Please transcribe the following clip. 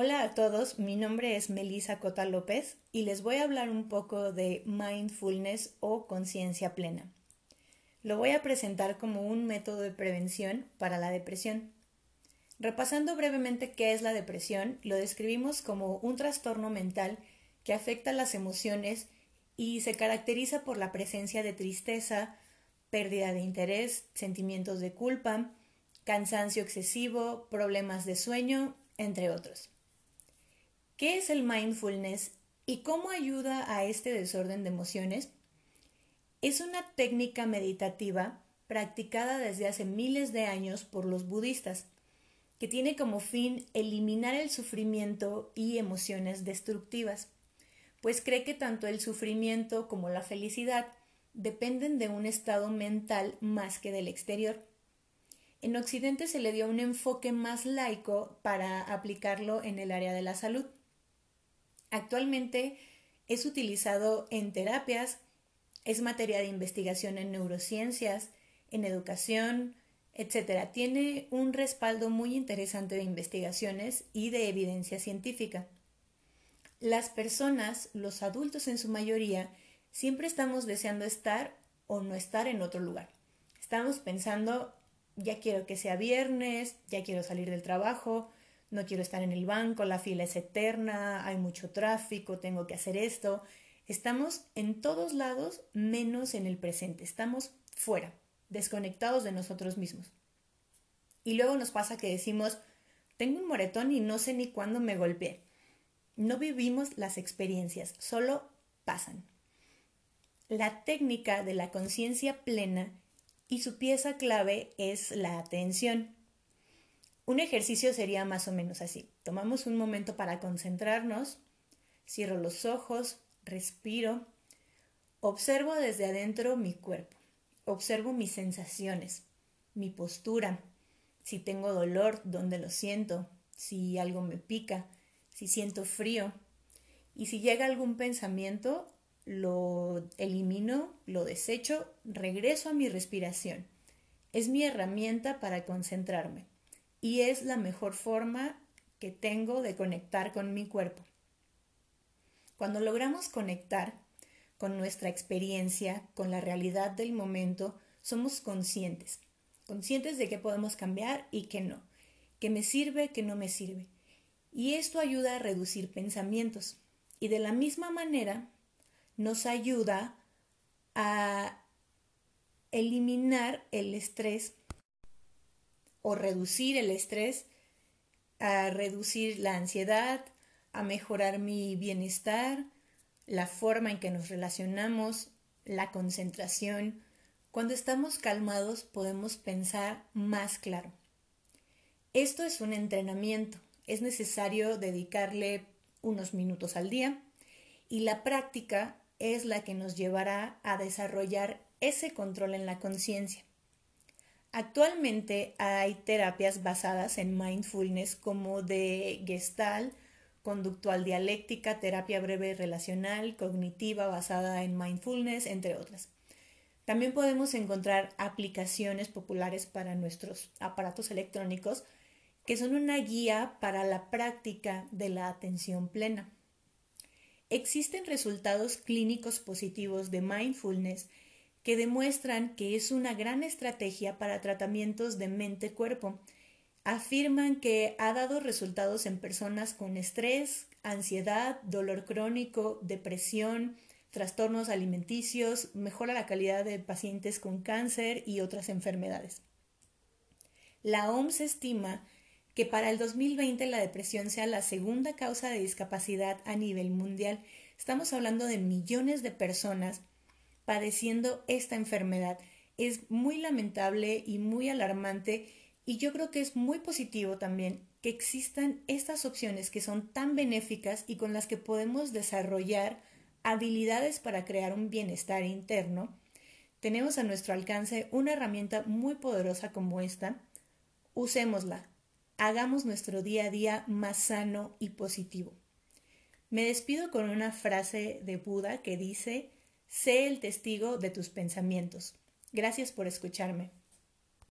Hola a todos, mi nombre es Melisa Cota López y les voy a hablar un poco de mindfulness o conciencia plena. Lo voy a presentar como un método de prevención para la depresión. Repasando brevemente qué es la depresión, lo describimos como un trastorno mental que afecta las emociones y se caracteriza por la presencia de tristeza, pérdida de interés, sentimientos de culpa, cansancio excesivo, problemas de sueño, entre otros. ¿Qué es el mindfulness y cómo ayuda a este desorden de emociones? Es una técnica meditativa practicada desde hace miles de años por los budistas, que tiene como fin eliminar el sufrimiento y emociones destructivas, pues cree que tanto el sufrimiento como la felicidad dependen de un estado mental más que del exterior. En Occidente se le dio un enfoque más laico para aplicarlo en el área de la salud. Actualmente es utilizado en terapias, es materia de investigación en neurociencias, en educación, etc. Tiene un respaldo muy interesante de investigaciones y de evidencia científica. Las personas, los adultos en su mayoría, siempre estamos deseando estar o no estar en otro lugar. Estamos pensando, ya quiero que sea viernes, ya quiero salir del trabajo, no quiero estar en el banco, la fila es eterna, hay mucho tráfico, tengo que hacer esto. Estamos en todos lados menos en el presente, estamos fuera, desconectados de nosotros mismos. Y luego nos pasa que decimos, tengo un moretón y no sé ni cuándo me golpeé. No vivimos las experiencias, solo pasan. La técnica de la conciencia plena y su pieza clave es la atención. Un ejercicio sería más o menos así. Tomamos un momento para concentrarnos, cierro los ojos, respiro, observo desde adentro mi cuerpo, observo mis sensaciones, mi postura, si tengo dolor, dónde lo siento, si algo me pica, si siento frío. Y si llega algún pensamiento, lo elimino, lo desecho, regreso a mi respiración. Es mi herramienta para concentrarme y es la mejor forma que tengo de conectar con mi cuerpo. Cuando logramos conectar con nuestra experiencia, con la realidad del momento, somos conscientes, conscientes de que podemos cambiar y que no, que me sirve, que no me sirve. Y esto ayuda a reducir pensamientos y de la misma manera nos ayuda a eliminar el estrés o reducir el estrés, a reducir la ansiedad, a mejorar mi bienestar, la forma en que nos relacionamos, la concentración. Cuando estamos calmados podemos pensar más claro. Esto es un entrenamiento. Es necesario dedicarle unos minutos al día y la práctica es la que nos llevará a desarrollar ese control en la conciencia. Actualmente hay terapias basadas en mindfulness como de gestal, conductual dialéctica, terapia breve relacional, cognitiva basada en mindfulness, entre otras. También podemos encontrar aplicaciones populares para nuestros aparatos electrónicos que son una guía para la práctica de la atención plena. Existen resultados clínicos positivos de mindfulness que demuestran que es una gran estrategia para tratamientos de mente-cuerpo. Afirman que ha dado resultados en personas con estrés, ansiedad, dolor crónico, depresión, trastornos alimenticios, mejora la calidad de pacientes con cáncer y otras enfermedades. La OMS estima que para el 2020 la depresión sea la segunda causa de discapacidad a nivel mundial. Estamos hablando de millones de personas padeciendo esta enfermedad. Es muy lamentable y muy alarmante y yo creo que es muy positivo también que existan estas opciones que son tan benéficas y con las que podemos desarrollar habilidades para crear un bienestar interno. Tenemos a nuestro alcance una herramienta muy poderosa como esta. Usémosla. Hagamos nuestro día a día más sano y positivo. Me despido con una frase de Buda que dice, Sé el testigo de tus pensamientos. Gracias por escucharme.